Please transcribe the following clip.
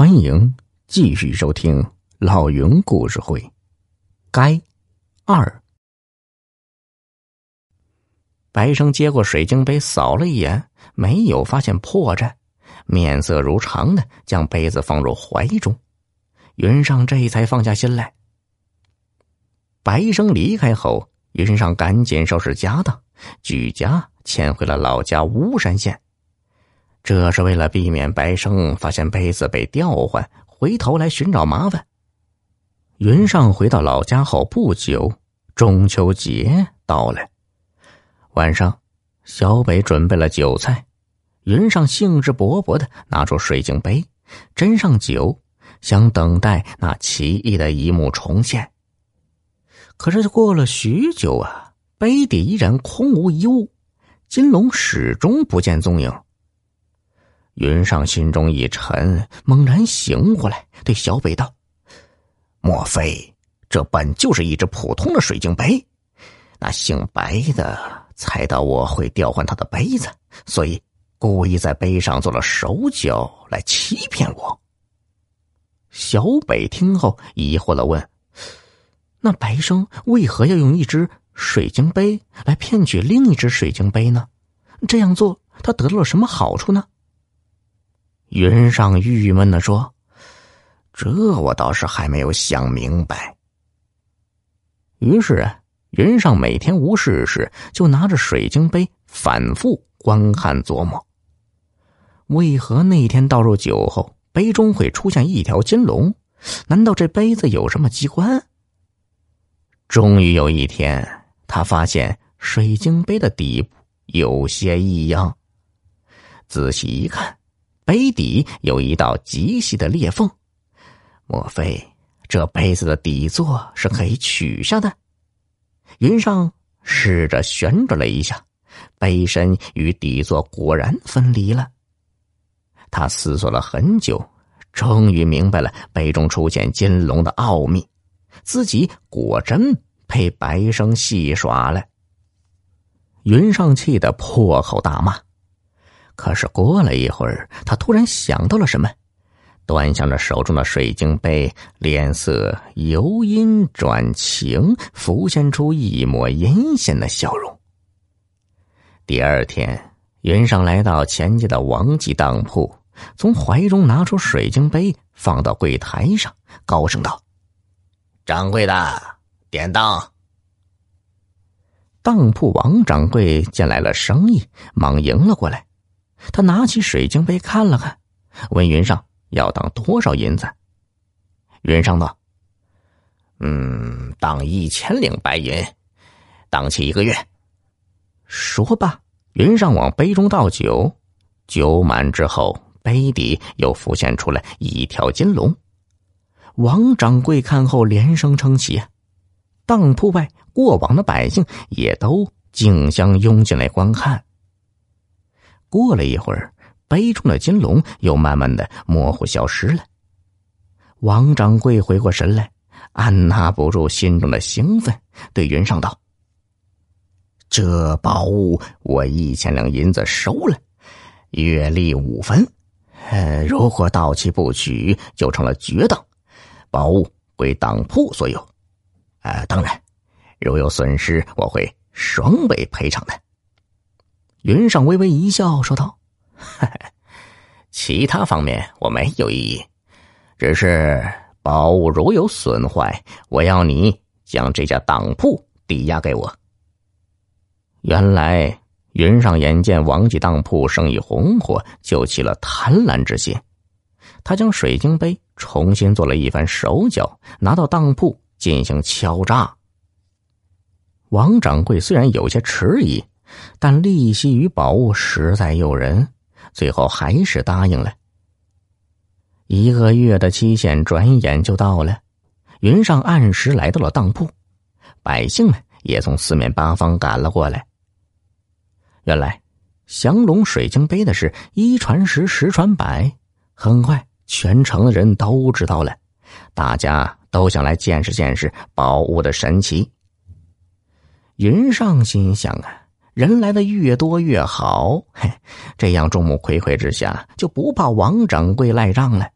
欢迎继续收听老云故事会。该二白生接过水晶杯，扫了一眼，没有发现破绽，面色如常的将杯子放入怀中。云上这才放下心来。白生离开后，云上赶紧收拾家当，举家迁回了老家巫山县。这是为了避免白生发现杯子被调换，回头来寻找麻烦。云上回到老家后不久，中秋节到了。晚上，小北准备了酒菜，云上兴致勃勃的拿出水晶杯，斟上酒，想等待那奇异的一幕重现。可是过了许久啊，杯底依然空无一物，金龙始终不见踪影。云上心中一沉，猛然醒过来，对小北道：“莫非这本就是一只普通的水晶杯？那姓白的猜到我会调换他的杯子，所以故意在杯上做了手脚来欺骗我。”小北听后疑惑的问：“那白生为何要用一只水晶杯来骗取另一只水晶杯呢？这样做，他得到了什么好处呢？”云上郁闷的说：“这我倒是还没有想明白。”于是啊，云上每天无事时就拿着水晶杯反复观看琢磨。为何那天倒入酒后，杯中会出现一条金龙？难道这杯子有什么机关？终于有一天，他发现水晶杯的底部有些异样，仔细一看。杯底有一道极细的裂缝，莫非这杯子的底座是可以取下的？云上试着旋转了一下，杯身与底座果然分离了。他思索了很久，终于明白了杯中出现金龙的奥秘，自己果真被白生戏耍了。云上气得破口大骂。可是过了一会儿，他突然想到了什么，端详着手中的水晶杯，脸色由阴转晴，浮现出一抹阴险的笑容。第二天，云上来到钱家的王记当铺，从怀中拿出水晶杯，放到柜台上，高声道：“掌柜的，典当。”当铺王掌柜见来了生意，忙迎了过来。他拿起水晶杯看了看，问云上要当多少银子。云上道：“嗯，当一千两白银，当期一个月。”说罢，云上往杯中倒酒，酒满之后，杯底又浮现出来一条金龙。王掌柜看后连声称奇，当铺外过往的百姓也都竞相拥进来观看。过了一会儿，杯中的金龙又慢慢的模糊消失了。王掌柜回过神来，按捺不住心中的兴奋，对云上道：“这宝物我一千两银子收了，月利五分。呃，如果到期不取，就成了绝当，宝物归当铺所有。呃，当然，如有损失，我会双倍赔偿的。”云上微微一笑，说道：“其他方面我没有异议，只是宝物如有损坏，我要你将这家当铺抵押给我。”原来云上眼见王记当铺生意红火，就起了贪婪之心。他将水晶杯重新做了一番手脚，拿到当铺进行敲诈。王掌柜虽然有些迟疑。但利息与宝物实在诱人，最后还是答应了。一个月的期限转眼就到了，云上按时来到了当铺，百姓们也从四面八方赶了过来。原来，降龙水晶杯的事一传十，十传百，很快全城的人都知道了，大家都想来见识见识宝物的神奇。云上心想啊。人来的越多越好，嘿，这样众目睽睽之下就不怕王掌柜赖账了。